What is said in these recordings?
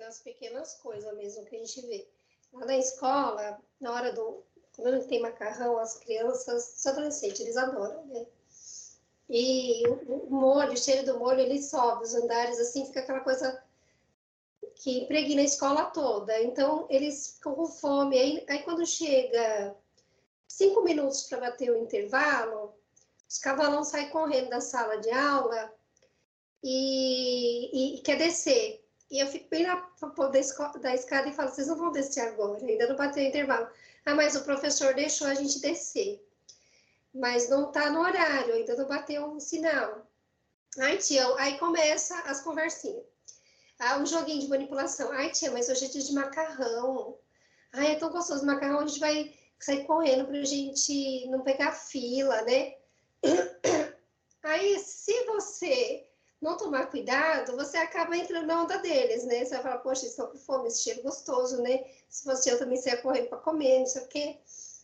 das pequenas coisas mesmo que a gente vê. Lá na escola, na hora do. Quando tem macarrão, as crianças, os adolescentes, eles adoram, né? E o, o molho, o cheiro do molho, ele sobe os andares, assim, fica aquela coisa que impregna a escola toda. Então, eles ficam com fome. Aí, aí quando chega cinco minutos para bater o intervalo, os cavalão saem correndo da sala de aula e, e, quer descer. E eu fico bem na da, da escada e falo, vocês não vão descer agora, ainda não bateu o intervalo. Ah, mas o professor deixou a gente descer. Mas não está no horário, ainda não bateu o sinal. Ai, tia, aí começa as conversinhas. Ah, um joguinho de manipulação. Ai, tia, mas hoje é dia de macarrão. Ai, é tão gostoso macarrão, a gente vai sair correndo para a gente não pegar fila, né? Aí, se você não tomar cuidado, você acaba entrando na onda deles, né? Você vai falar, poxa, estão com fome, esse cheiro gostoso, né? Se fosse eu também saia correndo para comer, não sei o quê.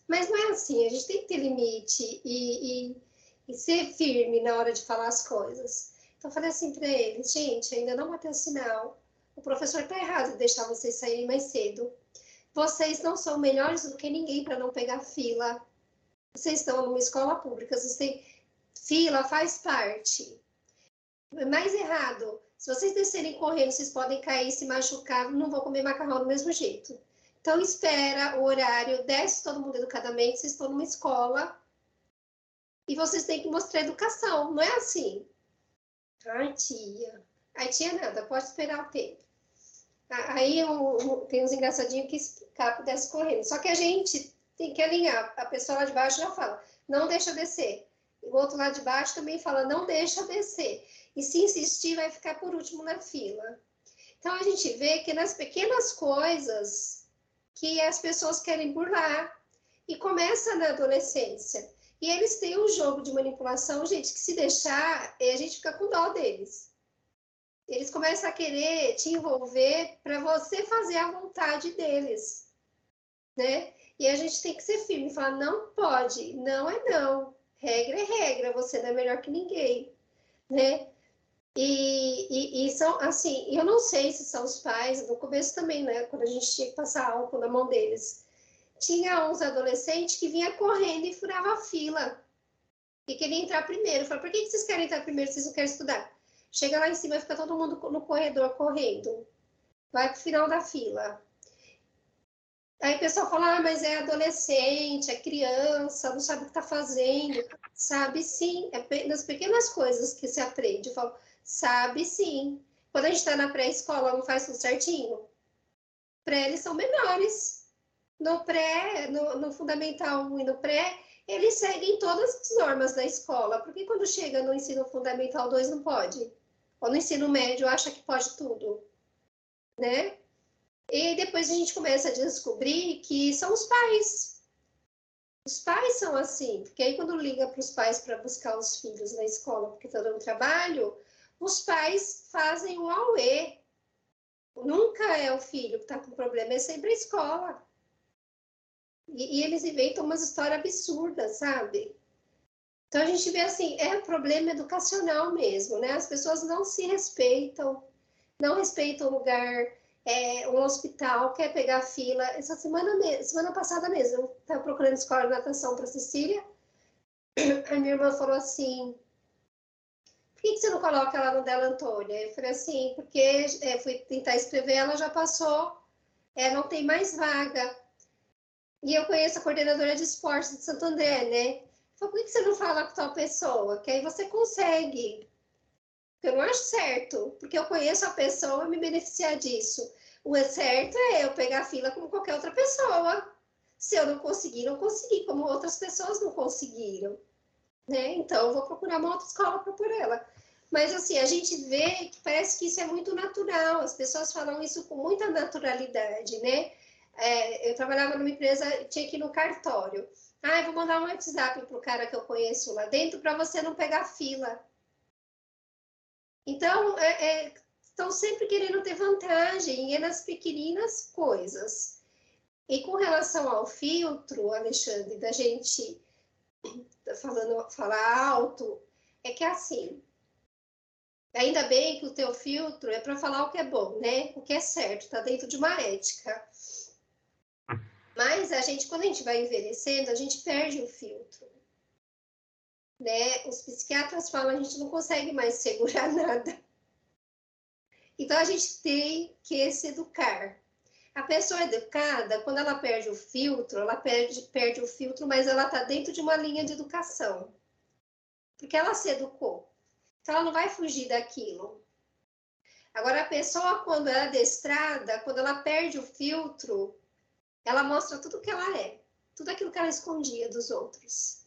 Mas não é assim, a gente tem que ter limite e, e, e ser firme na hora de falar as coisas. Então, eu falei assim para eles, gente, ainda não bateu sinal, o professor está errado de deixar vocês saírem mais cedo. Vocês não são melhores do que ninguém para não pegar fila. Vocês estão numa escola pública, vocês têm fila, faz parte. Mais errado, se vocês descerem correndo, vocês podem cair, se machucar, não vou comer macarrão do mesmo jeito. Então, espera o horário, desce todo mundo educadamente, vocês estão numa escola e vocês têm que mostrar educação, não é assim? Ai, tia. Ai, tia, nada, pode esperar o tempo. Aí um, tem uns engraçadinhos que escapam desce correndo. Só que a gente tem que alinhar. A pessoa lá de baixo já fala, não deixa descer. O outro lá de baixo também fala, não deixa descer. E se insistir, vai ficar por último na fila. Então a gente vê que nas pequenas coisas que as pessoas querem burlar. E começa na adolescência. E eles têm um jogo de manipulação, gente, que se deixar, a gente fica com dó deles eles começam a querer te envolver para você fazer a vontade deles, né? E a gente tem que ser firme, falar não pode, não é não, regra é regra, você não é melhor que ninguém, né? E, e, e, são assim, eu não sei se são os pais, no começo também, né? Quando a gente tinha que passar álcool na mão deles. Tinha uns adolescentes que vinha correndo e furava a fila. E queria entrar primeiro. Falei, por que, que vocês querem entrar primeiro vocês não querem estudar? Chega lá em cima e fica todo mundo no corredor correndo. Vai pro final da fila. Aí o pessoal fala, ah, mas é adolescente, é criança, não sabe o que está fazendo. Sabe sim, é das pequenas coisas que se aprende. Eu falo, sabe sim. Quando a gente está na pré-escola, não faz tudo certinho? Pré, eles são menores. No pré, no, no fundamental 1 e no pré, eles seguem todas as normas da escola. Porque quando chega no ensino fundamental 2 não pode? Ou no ensino médio acha que pode tudo, né? E depois a gente começa a descobrir que são os pais. Os pais são assim, porque aí quando liga para os pais para buscar os filhos na escola porque estão dando trabalho, os pais fazem o auê. Nunca é o filho que está com problema, é sempre a escola. E, e eles inventam umas histórias absurdas, sabe? Então a gente vê assim, é um problema educacional mesmo, né? As pessoas não se respeitam, não respeitam o lugar, é, um hospital, quer pegar fila. Essa semana, semana passada mesmo, eu estava procurando escola de natação para Cecília, a minha irmã falou assim, que, que, você não coloca ela no dela Antônia? Eu falei assim, porque é, fui tentar escrever, ela já passou, é, não tem mais vaga. E eu conheço a coordenadora de esportes de Santo André, né? Falei, por que você não fala com tal pessoa? Que aí você consegue. Eu não acho certo, porque eu conheço a pessoa e me beneficiar disso. O certo é eu pegar a fila como qualquer outra pessoa. Se eu não conseguir, não consegui, como outras pessoas não conseguiram. Né? Então, eu vou procurar uma outra escola para por ela. Mas, assim, a gente vê que parece que isso é muito natural, as pessoas falam isso com muita naturalidade, né? É, eu trabalhava numa empresa, tinha que ir no cartório. Ah, eu vou mandar um WhatsApp para o cara que eu conheço lá dentro para você não pegar fila. Então, é, é, estão sempre querendo ter vantagem, e é nas pequeninas coisas. E com relação ao filtro, Alexandre, da gente falando, falar alto, é que assim, Ainda bem que o teu filtro é para falar o que é bom, né? O que é certo, está dentro de uma ética. Mas a gente, quando a gente vai envelhecendo, a gente perde o filtro. Né? Os psiquiatras falam a gente não consegue mais segurar nada. Então a gente tem que se educar. A pessoa educada, quando ela perde o filtro, ela perde, perde o filtro, mas ela está dentro de uma linha de educação. Porque ela se educou. Então ela não vai fugir daquilo. Agora, a pessoa, quando é adestrada, quando ela perde o filtro, ela mostra tudo o que ela é, tudo aquilo que ela escondia dos outros.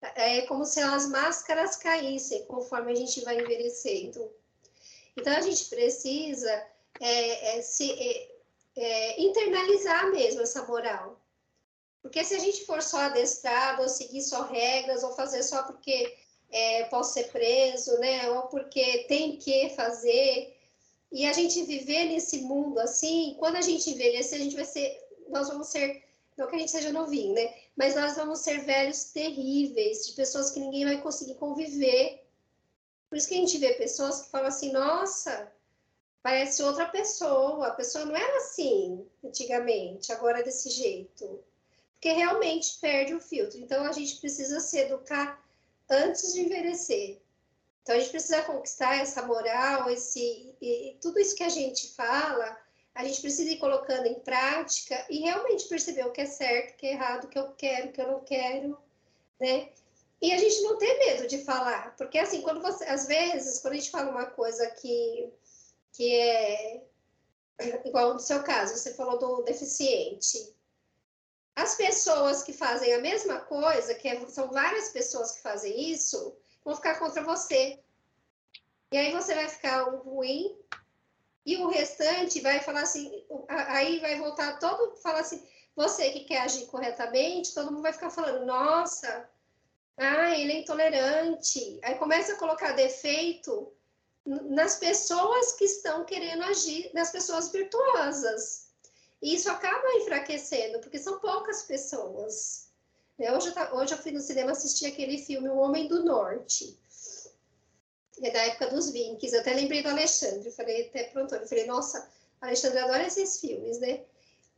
É como se as máscaras caíssem conforme a gente vai envelhecendo. Então, a gente precisa é, é, se, é, é, internalizar mesmo essa moral. Porque se a gente for só adestrado, ou seguir só regras, ou fazer só porque é, posso ser preso, né? Ou porque tem que fazer. E a gente viver nesse mundo assim, quando a gente envelhecer, a gente vai ser, nós vamos ser, não que a gente seja novinho, né? Mas nós vamos ser velhos terríveis, de pessoas que ninguém vai conseguir conviver por isso que a gente vê pessoas que falam assim, nossa, parece outra pessoa, a pessoa não era assim antigamente, agora é desse jeito. Porque realmente perde o filtro. Então a gente precisa se educar antes de envelhecer. Então a gente precisa conquistar essa moral, esse e, tudo isso que a gente fala, a gente precisa ir colocando em prática e realmente perceber o que é certo, o que é errado, o que eu quero, o que eu não quero, né? E a gente não tem medo de falar, porque assim, quando você, às vezes, quando a gente fala uma coisa que, que é igual no seu caso, você falou do deficiente. As pessoas que fazem a mesma coisa, que é, são várias pessoas que fazem isso, vão ficar contra você. E aí você vai ficar o ruim e o restante vai falar assim, aí vai voltar todo, falar assim, você que quer agir corretamente, todo mundo vai ficar falando, nossa, ah, ele é intolerante. Aí começa a colocar defeito nas pessoas que estão querendo agir, nas pessoas virtuosas. E isso acaba enfraquecendo, porque são poucas pessoas. Né? Hoje, eu, hoje eu fui no cinema assistir aquele filme O Homem do Norte. É da época dos Vinks. Eu até lembrei do Alexandre. Eu falei até pronto. Eu falei, nossa, Alexandre adora esses filmes, né?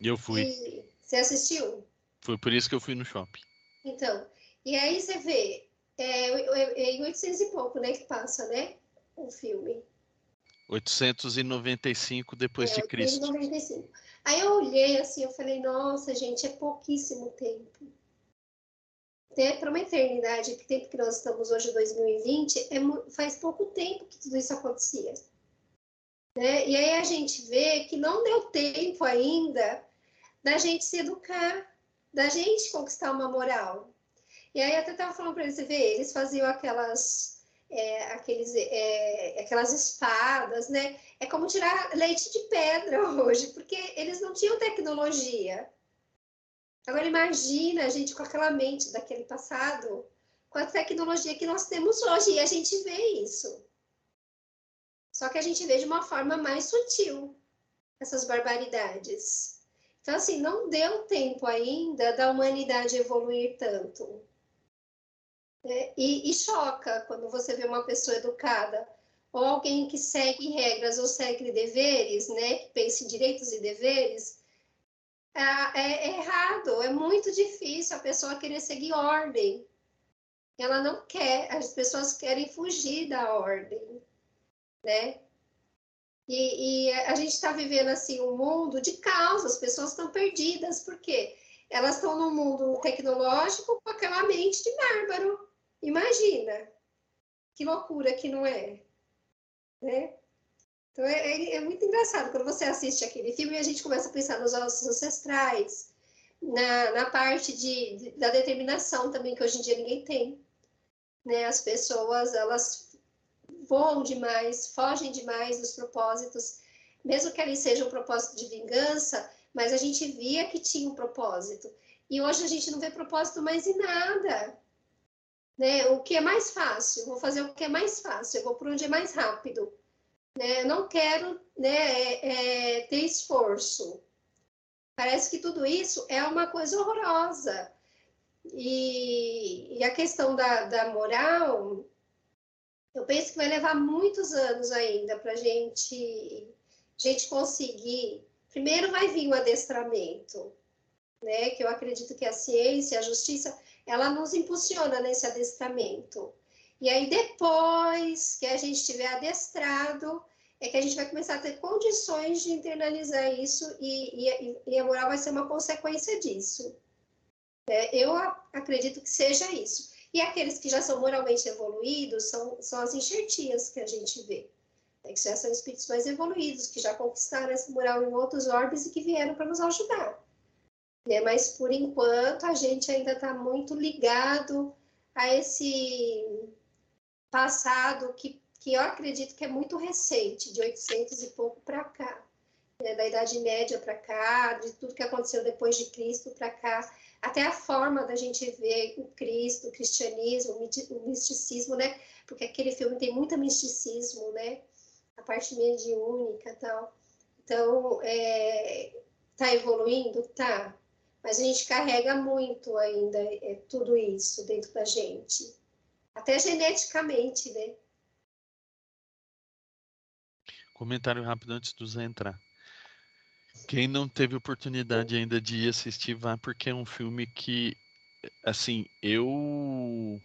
Eu fui. E você assistiu? Foi por isso que eu fui no shopping. Então, e aí você vê, é, é em 800 e pouco, né, que passa, né, o filme. 895 depois é, de Cristo. 895. Aí eu olhei assim, eu falei, nossa, gente, é pouquíssimo tempo. Né? Para uma eternidade, que tempo que nós estamos hoje, 2020, é, faz pouco tempo que tudo isso acontecia. Né? E aí a gente vê que não deu tempo ainda da gente se educar, da gente conquistar uma moral. E aí até estava falando para eles, você vê, eles faziam aquelas, é, aqueles, é, aquelas espadas, né? É como tirar leite de pedra hoje, porque eles não tinham tecnologia. Agora imagina a gente com aquela mente daquele passado, com a tecnologia que nós temos hoje, e a gente vê isso. Só que a gente vê de uma forma mais sutil essas barbaridades. Então, assim, não deu tempo ainda da humanidade evoluir tanto. Né? E, e choca quando você vê uma pessoa educada ou alguém que segue regras ou segue deveres, né, que pensa em direitos e deveres, é, é, é, errado, é muito difícil a pessoa querer seguir ordem. Ela não quer, as pessoas querem fugir da ordem, né? E, e a gente está vivendo assim um mundo de caos, as pessoas estão perdidas, porque elas estão num mundo tecnológico com aquela mente de bárbaro. Imagina que loucura que não é, né? Então é, é, é, muito engraçado quando você assiste aquele filme e a gente começa a pensar nos nossos ancestrais, na, na parte de, de, da determinação também que hoje em dia ninguém tem, né? As pessoas elas voam demais, fogem demais dos propósitos, mesmo que ali seja um propósito de vingança, mas a gente via que tinha um propósito. E hoje a gente não vê propósito mais em nada né? O que é mais fácil, vou fazer o que é mais fácil, eu vou por onde é mais rápido. Né? Eu não quero né, é, é, ter esforço. Parece que tudo isso é uma coisa horrorosa. E, e a questão da, da moral Eu penso que vai levar muitos anos ainda para gente, gente conseguir. Primeiro vai vir o adestramento, né? Que eu acredito que a ciência, a justiça, ela nos impulsiona nesse adestramento. E aí depois que a gente tiver adestrado, é que a gente vai começar a ter condições de internalizar isso e, e, e a moral vai ser uma consequência disso. É, eu acredito que seja isso. E aqueles que já são moralmente evoluídos são, são as enxertias que a gente vê. É, que já são espíritos mais evoluídos, que já conquistaram essa moral em outros orbes e que vieram para nos ajudar. É, mas, por enquanto, a gente ainda está muito ligado a esse passado que que eu acredito que é muito recente, de 800 e pouco para cá, né, da Idade Média para cá, de tudo que aconteceu depois de Cristo para cá, até a forma da gente ver o Cristo, o cristianismo, o misticismo, né? Porque aquele filme tem muito misticismo, né? A parte mediúnica e tal. Então, é, tá evoluindo? Tá. Mas a gente carrega muito ainda é, tudo isso dentro da gente. Até geneticamente, né? Comentário rápido antes do Zé entrar. Quem não teve oportunidade ainda de ir assistir, vá, porque é um filme que, assim, eu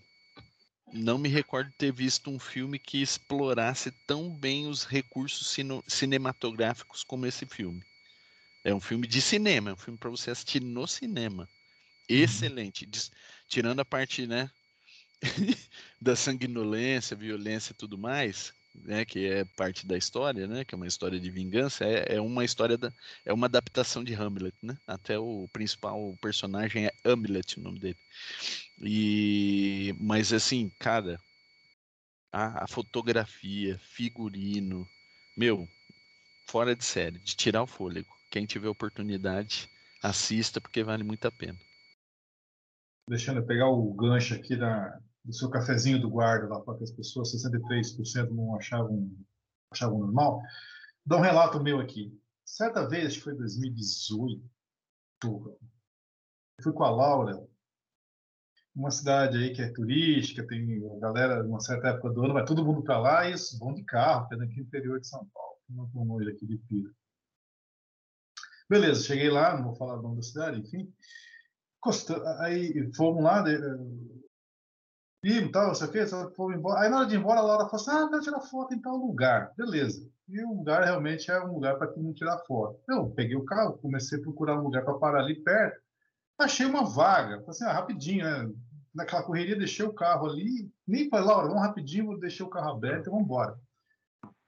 não me recordo de ter visto um filme que explorasse tão bem os recursos cinematográficos como esse filme. É um filme de cinema, é um filme para você assistir no cinema. Uhum. Excelente. Tirando a parte, né, da sanguinolência, violência e tudo mais, né, que é parte da história, né, que é uma história de vingança, é, é uma história da, é uma adaptação de Hamlet, né? Até o principal personagem é Hamlet, o nome dele. E mas assim, cara, a, a fotografia, figurino, meu, fora de série, de tirar o fôlego. Quem tiver oportunidade, assista porque vale muito a pena. Deixando eu pegar o gancho aqui da, do seu cafezinho do guarda lá para que as pessoas, 63% não achavam, achavam normal. Dá um relato meu aqui. Certa vez, acho que foi 2018, eu fui com a Laura, uma cidade aí que é turística, tem a galera, uma certa época do ano, vai todo mundo para lá e eles vão de carro, que é daqui no interior de São Paulo, não tão longe aqui de Pira. Beleza, cheguei lá, não vou falar o nome da cidade, enfim. Aí fomos lá, e tal, não sei o quê, fomos embora. Aí na hora de ir embora, a Laura falou assim: ah, quero tirar foto em tal lugar. Beleza. E o lugar realmente é um lugar para mundo tirar foto. Eu peguei o carro, comecei a procurar um lugar para parar ali perto. Achei uma vaga. Falei assim, ah, rapidinho, né? Naquela correria, deixei o carro ali. Nem falei, Laura, vamos rapidinho, vou deixar o carro aberto e vamos embora.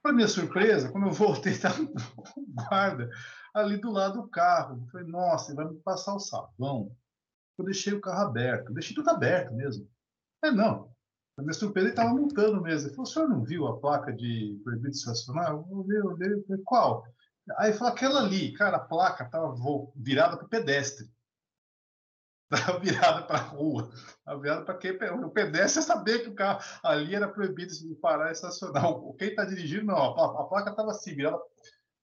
Para minha surpresa, quando eu voltei, estava um guarda ali do lado do carro. Eu falei, nossa, ele vai me passar o sabão. Eu deixei o carro aberto. deixei tudo aberto mesmo. É, não. A minha surpresa, ele estava multando mesmo. Ele falou, o senhor não viu a placa de proibido estacionar? Eu vi, eu vi, qual? Aí falou, aquela ali. Cara, a placa estava virada para o pedestre. Estava virada para a rua. Estava virada para quem? O pedestre saber que o carro ali era proibido de parar e estacionar. Quem está dirigindo, não. A, placa estava assim, virada.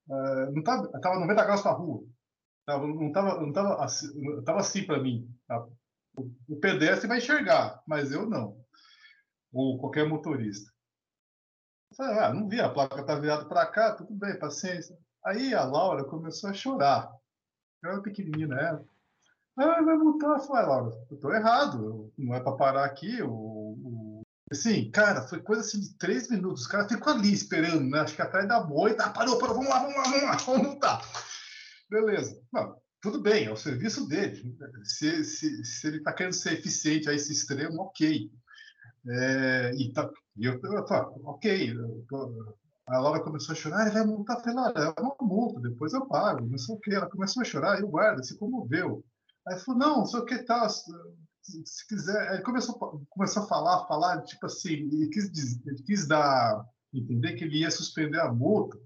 Uh, não estava 90 graus a rua. Tava, não estava não tava assim, tava assim para mim. Tá? O pedestre vai enxergar, mas eu não. Ou qualquer motorista. Eu falei, ah, não vi, a placa tá virada para cá, tudo bem, paciência. Aí a Laura começou a chorar. Eu era pequenininha na. Ah, vai multar. Eu falei, Laura, eu tô errado, não é para parar aqui. O, o... Assim, cara, foi coisa assim de três minutos. Os caras ficam ali esperando, né? Acho que atrás da moita. Ah, parou, parou, vamos lá, vamos lá, vamos lá, vamos. Beleza. Não, tudo bem, é o serviço dele. Se, se, se ele está querendo ser eficiente a esse extremo, ok. É, e, tá, eu, eu tô, ok. A Laura começou a chorar, ele vai. Eu falei, Laura, é uma multa, depois eu pago. Não sei o que. Ela começou a chorar, eu guardo, se comoveu. Aí falou, não, não sei o que tal. Se, se quiser. Aí começou, começou a falar, falar, tipo assim, ele quis, ele quis dar, entender que ele ia suspender a multa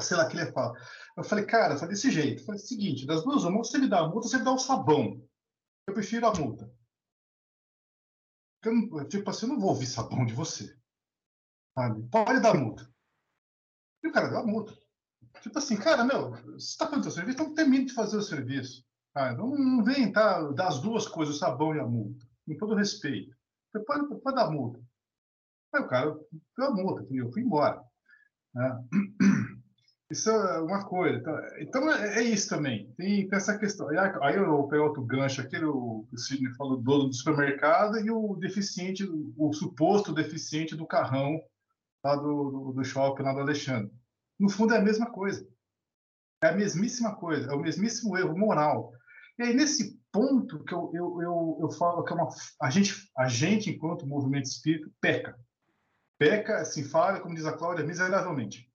sei lá, que ele fala. Eu falei, cara, foi desse jeito. Eu falei, seguinte, das duas, uma, você me dá a multa, você me dá o sabão. Eu prefiro a multa. Eu, tipo assim, eu não vou ouvir sabão de você. Sabe? Pode dar multa. E o cara deu a multa. Tipo assim, cara, meu, você está fazendo o seu serviço, então termine de fazer o serviço. Ah, não, vem tá, dar as duas coisas, o sabão e a multa. Com todo respeito. Você pode, pode dar multa. Aí o cara deu a multa, eu fui embora. Né? Isso é uma coisa. Então, então é, é, isso também. Tem, tem, essa questão. Aí eu vou pegar outro gancho aqui, o, o Sidney falou do dono do supermercado e o deficiente, o suposto deficiente do carrão lá do, do, do shopping lá do Alexandre. No fundo é a mesma coisa. É a mesmíssima coisa, é o mesmíssimo erro moral. E aí, nesse ponto que eu, eu, eu, eu falo que é uma, a, gente, a gente, enquanto movimento espírita, peca. Peca, assim, fala, como diz a Cláudia, miseravelmente.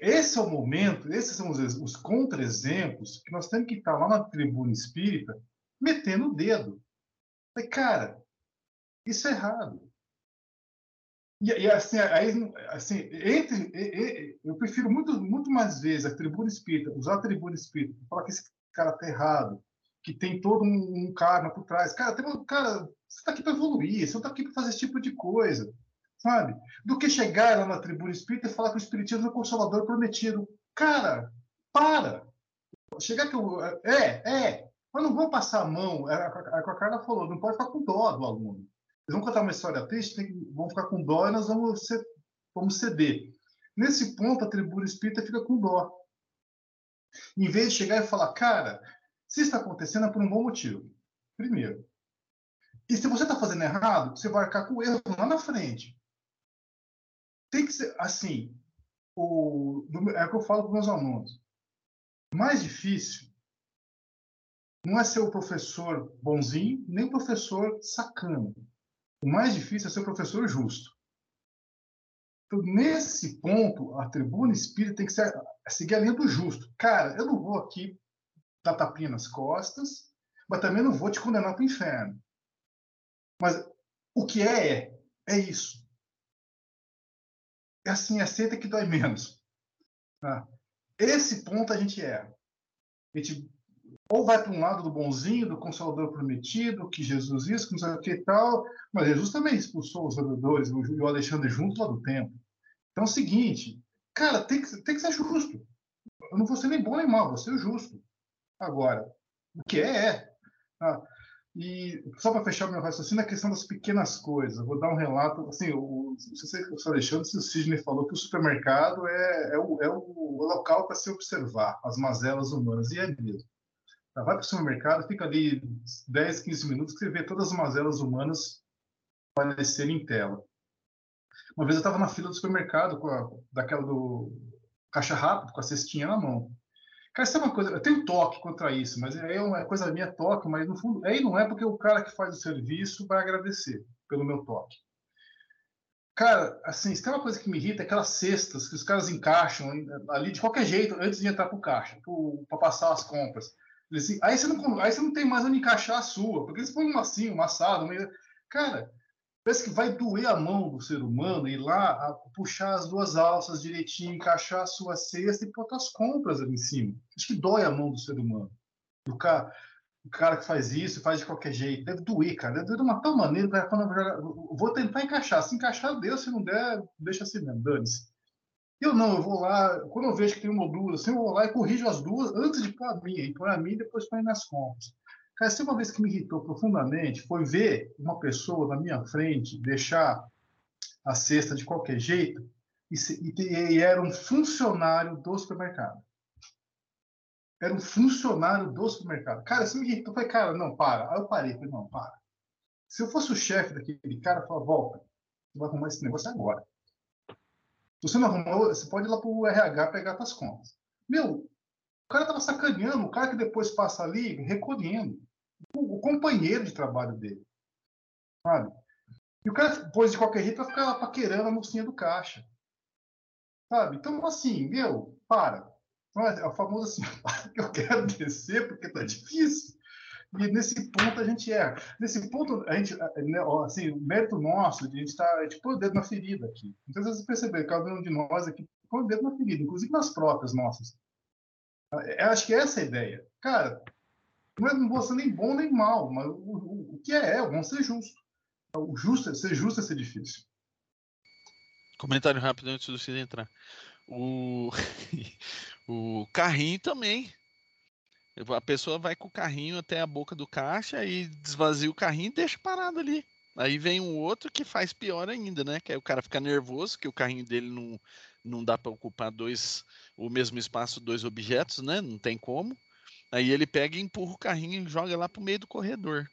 Esse é o momento, esses são os, os contra-exemplos que nós temos que estar lá na tribuna espírita metendo o dedo. Mas, cara, isso é errado. E, e assim, aí, assim, entre, e, e, eu prefiro muito, muito mais vezes a tribuna espírita, usar a tribuna espírita, falar que esse cara tá errado, que tem todo um, um karma por trás. Cara, tem, cara você está aqui para evoluir, você não está aqui para fazer esse tipo de coisa, sabe? Do que chegar lá na tribuna espírita e falar que o espiritismo é o consolador prometido. Cara, para! Chegar que eu. É, é, mas não vou passar a mão. É, é, é que a Carla falou, não pode ficar com dó do aluno. Eles vão contar uma história triste, tem, vão ficar com dó e nós vamos, ser, vamos ceder. Nesse ponto, a tribuna espírita fica com dó. Em vez de chegar e falar, cara, se está acontecendo é por um bom motivo. Primeiro. E se você está fazendo errado, você vai arcar com o erro lá na frente. Tem que ser assim. O, é o que eu falo para meus alunos. Mais difícil não é ser o professor bonzinho, nem o professor sacano. O mais difícil é ser o professor justo. Então, nesse ponto, a tribuna espírita tem que ser, seguir a linha do justo. Cara, eu não vou aqui dar tapinha nas costas, mas também não vou te condenar para o inferno. Mas o que é, é, é isso. É assim, aceita que dói menos. Tá? Esse ponto a gente erra. A gente ou vai para um lado do bonzinho, do consolador prometido, que Jesus isso, que não sei o que e tal, mas Jesus também expulsou os adoradores, o Alexandre junto lá do templo. Então é o seguinte, cara, tem que, tem que ser justo. Eu não vou ser nem bom nem mal, vou ser justo. Agora, o que é, é. Ah, e só para fechar meu raciocínio, a questão das pequenas coisas. Eu vou dar um relato. Assim, o, o Alexandre, o Sidney falou que o supermercado é, é, o, é o local para se observar as mazelas humanas, e é mesmo. Tá, vai para o supermercado, fica ali 10, 15 minutos, que você vê todas as mazelas humanas aparecerem em tela. Uma vez eu estava na fila do supermercado, com a, daquela do caixa rápido, com a cestinha na mão. Cara, isso é uma coisa. Eu tenho toque contra isso, mas é uma coisa minha toque, mas no fundo, aí não é porque o cara que faz o serviço vai agradecer pelo meu toque. Cara, assim, se tem uma coisa que me irrita, é aquelas cestas que os caras encaixam ali de qualquer jeito antes de entrar pro caixa, para passar as compras. Assim, aí, você não, aí você não tem mais onde encaixar a sua, porque eles põem assim, uma assada, uma... Cara, Parece que vai doer a mão do ser humano ir lá puxar as duas alças direitinho, encaixar a sua cesta e botar as compras ali em cima. Acho que dói a mão do ser humano. O cara, o cara que faz isso, faz de qualquer jeito, deve doer, cara. Deve doer de uma tal maneira que vou tentar encaixar. Se encaixar, Deus, se não der, deixa assim mesmo, dane-se. Eu não, eu vou lá, quando eu vejo que tem uma ou duas, assim, eu vou lá e corrijo as duas antes de pôr a minha. E pôr a minha e depois põe nas compras. Cara, se uma vez que me irritou profundamente foi ver uma pessoa na minha frente deixar a cesta de qualquer jeito e, se, e, e era um funcionário do supermercado. Era um funcionário do supermercado. Cara, isso me irritou. Eu falei, cara, não, para. Aí eu parei, falei, não, para. Se eu fosse o chefe daquele cara, eu falava, volta, você vai arrumar esse negócio agora. Você não arrumou, você pode ir lá para o RH pegar suas contas. Meu, o cara tava sacaneando, o cara que depois passa ali recolhendo o, companheiro de trabalho dele. Sabe? E o cara pôs de qualquer jeito para ficar lá paquerando a mocinha do caixa. Sabe? Então, assim, meu, para. Então, é, é o famoso assim, eu quero descer porque tá difícil. E nesse ponto a gente é. Nesse ponto, a gente, né, assim, o mérito nosso, a gente está, a o dedo na ferida aqui. Então, vocês perceberam, cada um de nós aqui põe o dedo na ferida, inclusive nas próprias nossas. Eu acho que essa é a ideia. Cara, não, é, não vou ser nem bom nem mal, mas o, o, o que é, é bom ser justo. O justo, ser justo é ser difícil. Comentário rápido antes do Cid entrar. O, o carrinho também. A pessoa vai com o carrinho até a boca do caixa e desvazia o carrinho e deixa parado ali. Aí vem um outro que faz pior ainda, né? Que aí o cara fica nervoso, que o carrinho dele não, não dá para ocupar dois o mesmo espaço, dois objetos, né? Não tem como. Aí ele pega e empurra o carrinho e joga lá pro meio do corredor.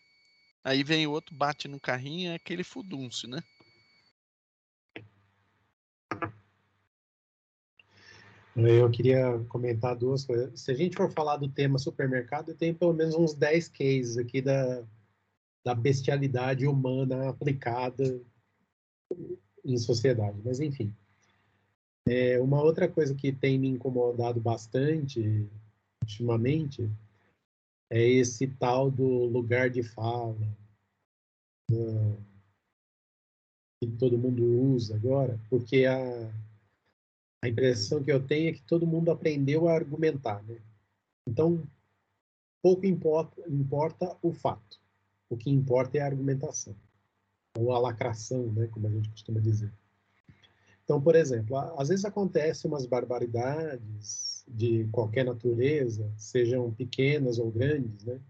Aí vem outro, bate no carrinho, é aquele fudunço, né? Eu queria comentar duas coisas. Se a gente for falar do tema supermercado, tem pelo menos uns 10 cases aqui da, da bestialidade humana aplicada em sociedade. Mas, enfim. É, uma outra coisa que tem me incomodado bastante ultimamente é esse tal do lugar de fala né, que todo mundo usa agora, porque a, a impressão que eu tenho é que todo mundo aprendeu a argumentar, né? Então, pouco importa, importa o fato. O que importa é a argumentação, ou a lacração, né, como a gente costuma dizer. Então, por exemplo, às vezes acontecem umas barbaridades de qualquer natureza, sejam pequenas ou grandes, né?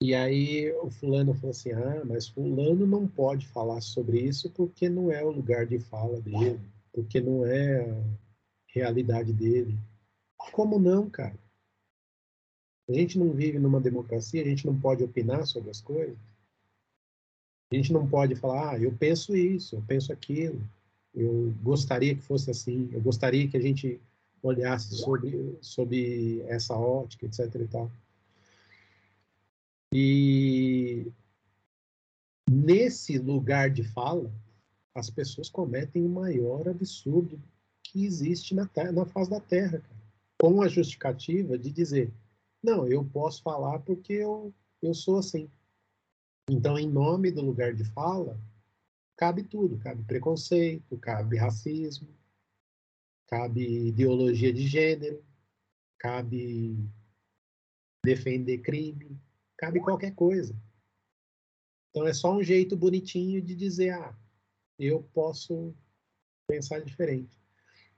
E aí o fulano falou assim: ah, mas fulano não pode falar sobre isso porque não é o lugar de fala dele, porque não é a realidade dele. Como não, cara? A gente não vive numa democracia, a gente não pode opinar sobre as coisas. A gente não pode falar, ah, eu penso isso, eu penso aquilo eu gostaria que fosse assim, eu gostaria que a gente olhasse sobre, sobre essa ótica, etc. E, tal. e nesse lugar de fala, as pessoas cometem o maior absurdo que existe na, terra, na face da Terra, cara, com a justificativa de dizer, não, eu posso falar porque eu, eu sou assim. Então, em nome do lugar de fala, cabe tudo, cabe preconceito, cabe racismo, cabe ideologia de gênero, cabe defender crime, cabe qualquer coisa. Então é só um jeito bonitinho de dizer, ah, eu posso pensar diferente.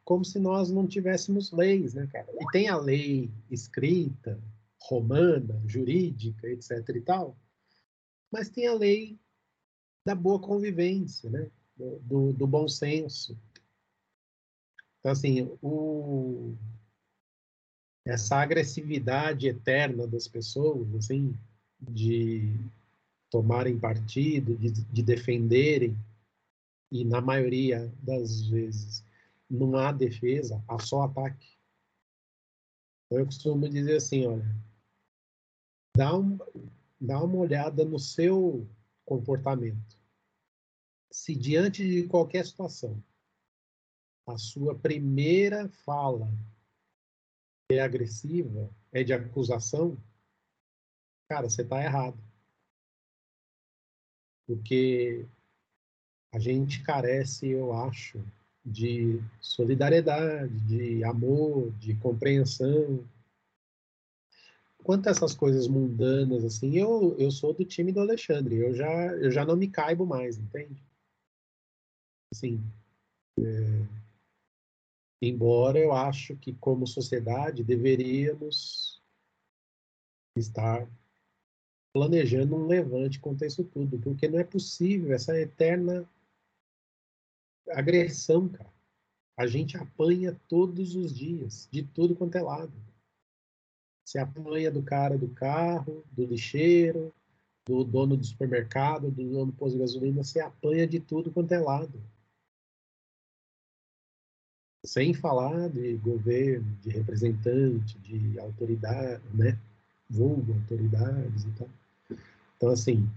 Como se nós não tivéssemos leis, né, cara? E tem a lei escrita, romana, jurídica, etc e tal, mas tem a lei da boa convivência, né? do, do bom senso. Então, assim, o, essa agressividade eterna das pessoas, assim, de tomarem partido, de, de defenderem, e na maioria das vezes não há defesa, há só ataque. Então, eu costumo dizer assim, olha, dá, um, dá uma olhada no seu comportamento. Se diante de qualquer situação, a sua primeira fala é agressiva, é de acusação, cara, você está errado. Porque a gente carece, eu acho, de solidariedade, de amor, de compreensão, quanto a essas coisas mundanas, assim, eu, eu sou do time do Alexandre. Eu já, eu já não me caibo mais, entende? Assim, é, embora eu acho que como sociedade deveríamos estar planejando um levante contra isso tudo, porque não é possível essa eterna agressão, cara. A gente apanha todos os dias, de tudo quanto é lado. Você apanha do cara do carro, do lixeiro, do dono do supermercado, do dono do posto de gasolina, você apanha de tudo quanto é lado. Sem falar de governo, de representante, de autoridade, né? Vulgo, autoridades e tal. Então, assim,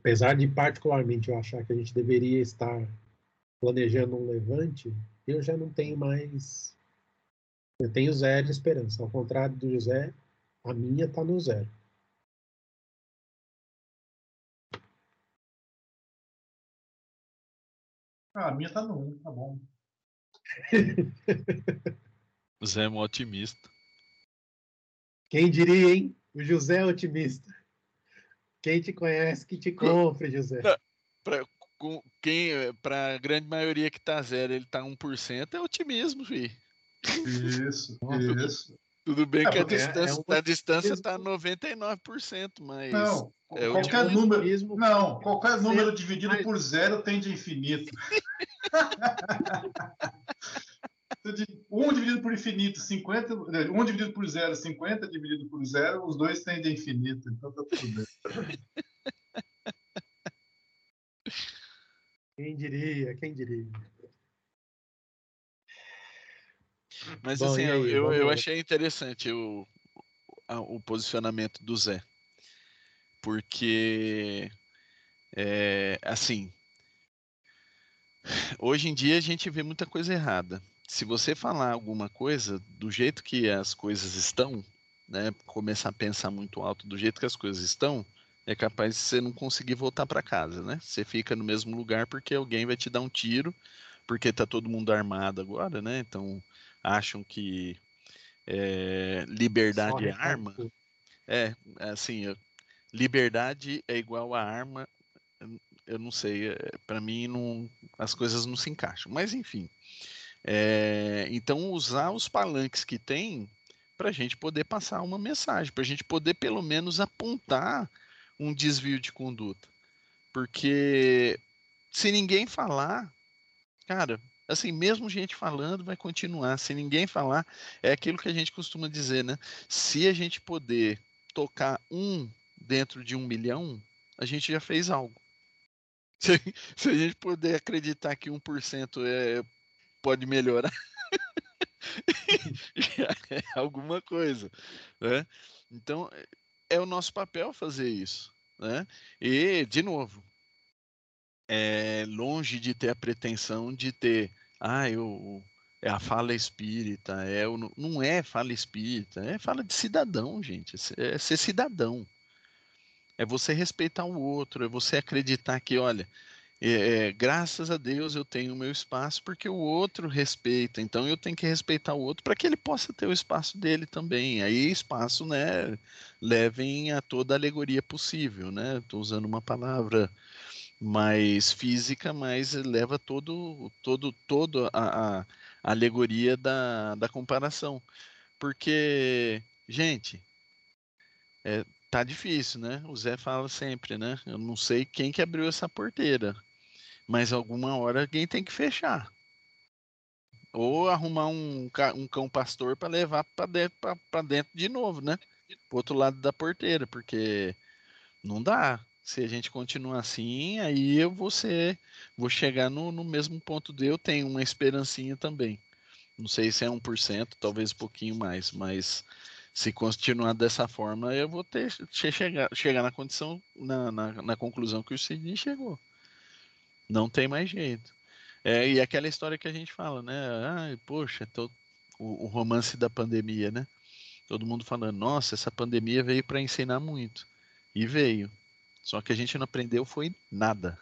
apesar de particularmente eu achar que a gente deveria estar planejando um levante, eu já não tenho mais eu tenho zero de esperança. Ao contrário do José, a minha está no zero. Ah, a minha está no um, tá bom. O Zé é um otimista. Quem diria, hein? O José é otimista. Quem te conhece que te compre, José. Para quem, para a grande maioria que está zero, ele está 1%, é otimismo, filho. Isso, isso. Tudo bem É, que a é- distância, é um a distância está 99%, mas Não, é o qualquer tipo- número. Não, qualquer Zero. número dividido Mas- por zero tende a infinito. Um dividido por infinito, 50. Um dividido por zero, 50 dividido por zero, os dois tendem a infinito. Então tá tudo bem. Quem diria, quem diria. Mas Bom, assim, eu, aí, eu, eu lá. achei interessante o, a- o posicionamento do Zé. Porque, é, assim, hoje em dia a gente vê muita coisa errada. Se você falar alguma coisa do jeito que as coisas estão, né, começar a pensar muito alto do jeito que as coisas estão, é capaz de você não conseguir voltar para casa, né? Você fica no mesmo lugar porque alguém vai te dar um tiro, porque tá todo mundo armado agora, né? Então acham que é, liberdade é arma. É, assim, liberdade é igual a arma. eu- Eu não sei, para mim não, as coisas não se encaixam. Mas enfim, é, então usar os palanques que tem para a gente poder passar uma mensagem, para a gente poder pelo menos apontar um desvio de conduta, porque se ninguém falar, cara, assim, mesmo gente falando vai continuar. Se ninguém falar, é aquilo que a gente costuma dizer, né? Se a gente poder tocar um dentro de um milhão, a gente já fez algo. Se, a gente puder acreditar que 1% é, pode melhorar, é alguma coisa, né? Então, é o nosso papel fazer isso, né? E, de novo, é longe de ter a pretensão de ter, ah, eu é a fala espírita, é o, não é fala espírita, é fala de cidadão, gente, é ser cidadão. É você respeitar o outro, é você acreditar que, olha, é, é, graças a Deus eu tenho o meu espaço porque o outro respeita, então eu tenho que respeitar o outro para que ele possa ter o espaço dele também. Aí espaço, né, levem a toda alegoria possível, né? Estou usando uma palavra mais física, mas leva todo, todo, todo a, a alegoria da, da comparação, porque, gente, é, tá difícil, né? O Zé fala sempre, né? Eu não sei quem que abriu essa porteira, mas alguma hora alguém tem que fechar. Ou arrumar um, um cão pastor para levar para dentro, dentro de novo, né? Pro outro lado da porteira, porque não dá. Se a gente continuar assim, aí eu vou ser, vou chegar no, no mesmo ponto de eu tenho uma esperancinha também. Não sei se é 1%, talvez um pouquinho mais, mas se continuar dessa forma, eu vou ter che- chegar, chegar na condição, na, na, na conclusão que o Sidney chegou. Não tem mais jeito. É, e aquela história que a gente fala, né? Ai, poxa, tô- o, o romance da pandemia, né? Todo mundo falando, nossa, essa pandemia veio para ensinar muito. E veio. Só que a gente não aprendeu foi nada.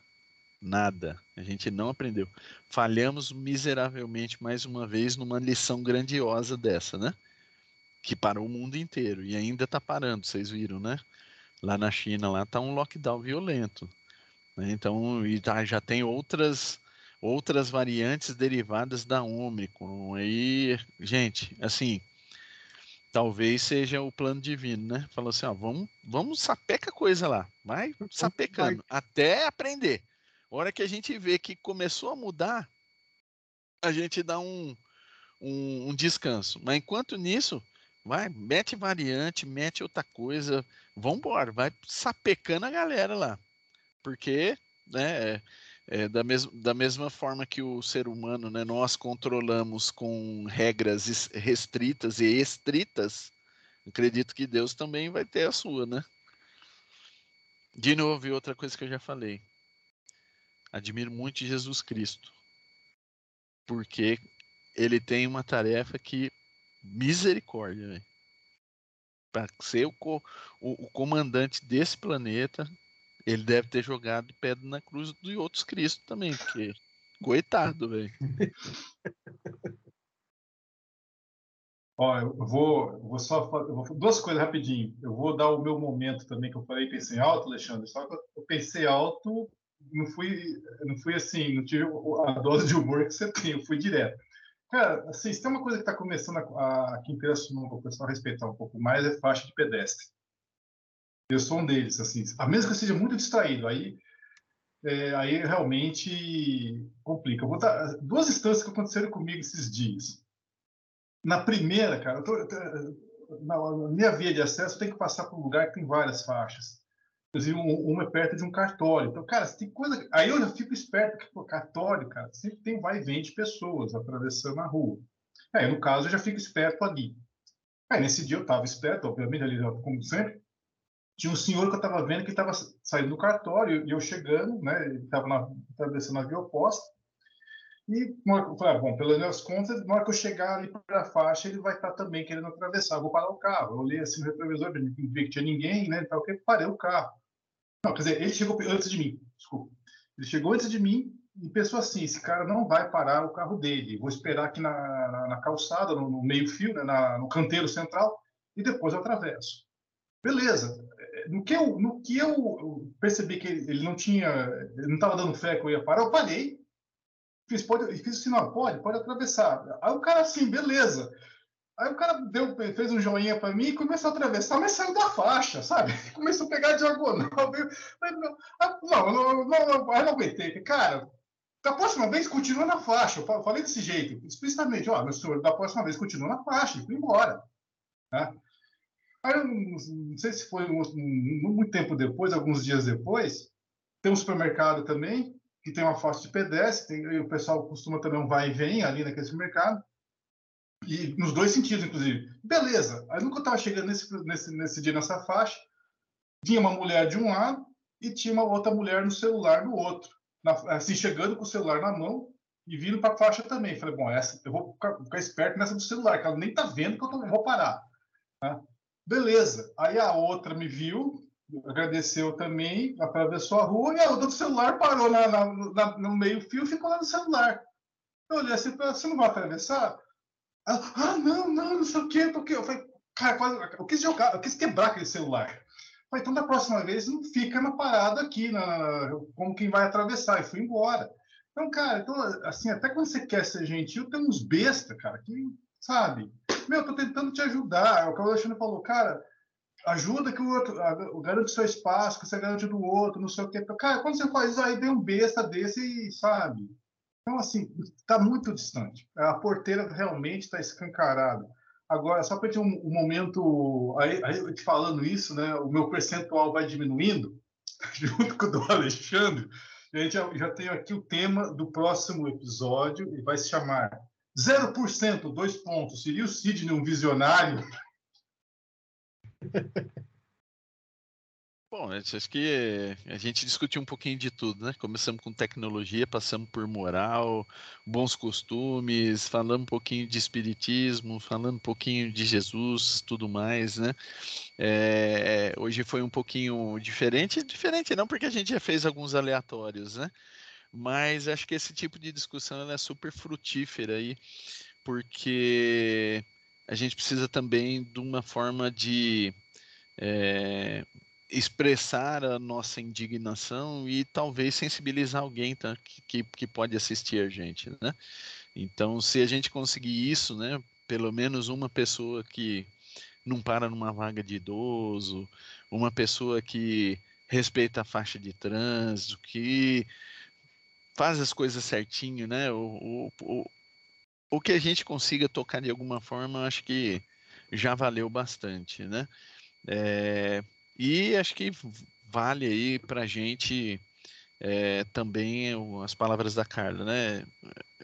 Nada. A gente não aprendeu. Falhamos miseravelmente mais uma vez numa lição grandiosa dessa, né? Que parou o mundo inteiro e ainda está parando, vocês viram, né? Lá na China, lá tá um lockdown violento. Né? Então, e tá- já tem outras outras variantes derivadas da Omicron. Aí, gente, assim, talvez seja o plano divino, né? Falou assim, ó, vamos, vamos sapeca coisa lá, vai sapecando até aprender. A hora que a gente vê que começou a mudar, a gente dá um, um, um descanso. Mas enquanto nisso, vai, mete variante, mete outra coisa, vambora, vai sapecando a galera lá. Porque, né, é, é, da, mes da mesma forma que o ser humano, né, nós controlamos com regras es- restritas e estritas, acredito que Deus também vai ter a sua, né? De novo, e outra coisa que eu já falei. Admiro muito Jesus Cristo. Porque ele tem uma tarefa que. Misericórdia, velho. Para ser o, co- o- o comandante desse planeta, ele deve ter jogado pedra na cruz de outros Cristo também, porque. Coitado, velho. Ó, eu vou, eu vou só eu vou, duas coisas rapidinho. Eu vou dar o meu momento também que eu falei, pensei alto, Alexandre. Só que eu- pensei alto, não fui, não fui assim, não tive a dose de humor que você tem, eu fui direto. Cara, assim, se tem uma coisa que está começando a, a, que interessa o pessoal respeitar um pouco mais é faixa de pedestre. Eu sou um deles, assim. A menos que eu seja muito distraído, aí, é, aí realmente complica. Eu vou dar duas instâncias que aconteceram comigo esses dias. Na primeira, cara, eu tô, na minha via de acesso, eu tenho que passar por um lugar que tem várias faixas. Inclusive, uma é perto de um cartório. Então, cara, tem coisa. Aí eu já fico esperto, porque, pô, cartório, cara, sempre tem vai e vem de pessoas atravessando a rua. Aí, no caso, eu já fico esperto ali. Aí, nesse dia, eu estava esperto, obviamente, ali, como sempre. Tinha um senhor que eu estava vendo que estava saindo do cartório e eu chegando, né? Ele estava atravessando a via oposta. E eu falei, ah, bom, pelas minhas contas, na hora que eu chegar ali para a faixa, ele vai estar tá também querendo atravessar. Eu vou parar o carro. Eu olhei assim no retrovisor, não vi que tinha ninguém, né? Então, eu parei o carro. Não, quer dizer, ele chegou antes de mim, desculpa. Ele chegou antes de mim e pensou assim: esse cara não vai parar o carro dele. Vou esperar aqui na, na, na calçada, no, no meio-fio, né, na, no canteiro central, e depois eu atravesso. Beleza. No que eu, no que eu percebi que ele não tinha, ele não estava dando fé que eu ia parar, eu parei Fiz, pode, fiz assim, não, pode, pode atravessar. Aí o cara assim, beleza. Aí o cara deu, fez um joinha para mim e começou a atravessar, mas saiu da faixa, sabe? Começou a pegar diagonal. Ah, não, não, não, aí não aguentei. Cara, da próxima vez continua na faixa. Eu falei desse jeito, explicitamente, ó, meu senhor, da próxima vez continua na faixa, e fui embora. Né? Aí, não sei se foi um, um, muito tempo depois, alguns dias depois, tem um supermercado também, que tem uma faixa de pedestre, tem, o pessoal costuma também um vai e vem ali naquele mercado, e nos dois sentidos, inclusive. Beleza, aí nunca estava chegando nesse, nesse, nesse dia nessa faixa, tinha uma mulher de um lado e tinha uma outra mulher no celular do outro, na, assim, chegando com o celular na mão e vindo para a faixa também. Falei, bom, essa, eu vou ficar, ficar, esperto nessa do celular, que ela nem está vendo que eu tô, vou parar. Né? Beleza, aí a outra me viu, agradeceu também, atravessou a rua e a outra do celular parou na, na, na, no meio-fio e ficou lá no celular. Eu olhei assim, você não vai atravessar? Ela, ah, não, não, não sei o quê, porque eu falei, cara, quase, eu quis jogar, eu quis quebrar aquele celular. Falei, então da próxima vez não fica na parada aqui, na, como quem vai atravessar, e fui embora. Então, cara, então, assim, até quando você quer ser gentil, tem uns besta, cara, que, sabe, meu, eu tô tentando te ajudar. É o que o Alexandre falou, cara, ajuda que o outro, garante seu espaço, que você garante do outro, não sei o quê. Cara, quando você faz isso aí, vem um besta desse e sabe. Então, assim, está muito distante. A porteira realmente está escancarada. Agora, só para ter um, um, momento, aí, aí te falando isso, né, o meu percentual vai diminuindo, junto com o do Alexandre. A gente já, já tem aqui o tema do próximo episódio, e vai se chamar 0%, dois pontos. Seria o Sidney um visionário? Bom, acho que a gente discutiu um pouquinho de tudo, né? Começamos com tecnologia, passamos por moral, bons costumes, falando um pouquinho de espiritismo, falando um pouquinho de Jesus, tudo mais, né? É, hoje foi um pouquinho diferente, diferente não porque a gente já fez alguns aleatórios, né? Mas acho que esse tipo de discussão é super frutífera aí, porque a gente precisa também de uma forma de é, expressar a nossa indignação e talvez sensibilizar alguém tá, que, que pode assistir a gente, né? Então, se a gente conseguir isso, né, pelo menos uma pessoa que não para numa vaga de idoso, uma pessoa que respeita a faixa de trânsito, que faz as coisas certinho, né? O, o, o que a gente consiga tocar de alguma forma, acho que já valeu bastante, né? É, e acho que vale aí para a gente é, também as palavras da Carla, né?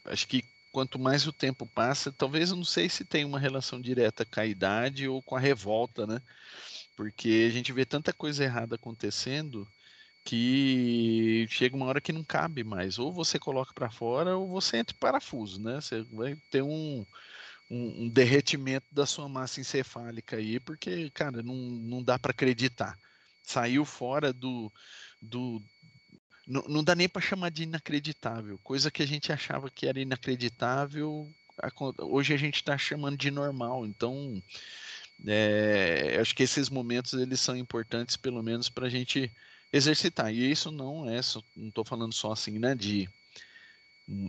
Acho que quanto mais o tempo passa, talvez eu não sei se tem uma relação direta com a idade ou com a revolta, né? Porque a gente vê tanta coisa errada acontecendo que chega uma hora que não cabe mais. Ou você coloca para fora ou você entra em parafuso, né? Você vai ter um, um, um, derretimento da sua massa encefálica aí, porque, cara, não, não dá para acreditar. Saiu fora do. do não, não dá nem para chamar de inacreditável. Coisa que a gente achava que era inacreditável, hoje a gente está chamando de normal. Então, é, acho que esses momentos eles são importantes, pelo menos, para a gente exercitar. E isso não é, só, não estou falando só assim, né, de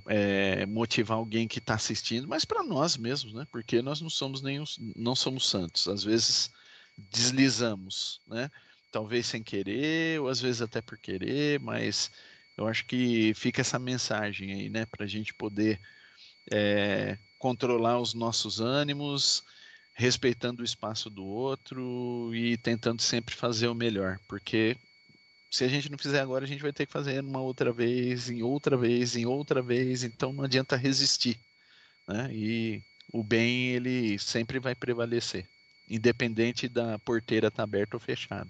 é, motivar alguém que está assistindo, mas para nós mesmos, né? Porque nós não somos nenhum, não somos santos. Às vezes deslizamos, né? Talvez sem querer, ou às vezes até por querer, mas eu acho que fica essa mensagem aí, né? Para a gente poder é, controlar os nossos ânimos, respeitando o espaço do outro e tentando sempre fazer o melhor, porque se a gente não fizer agora, a gente vai ter que fazer uma outra vez, em outra vez, em outra vez, então não adianta resistir, né? E o bem ele sempre vai prevalecer, independente da porteira estar tá aberta ou fechada.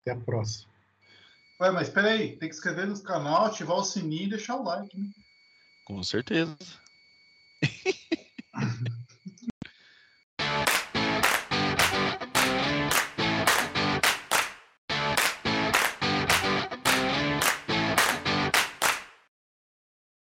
Até a próxima. Ué, mas espera aí, tem que inscrever no canal, ativar o sininho e deixar o like, né? Com certeza.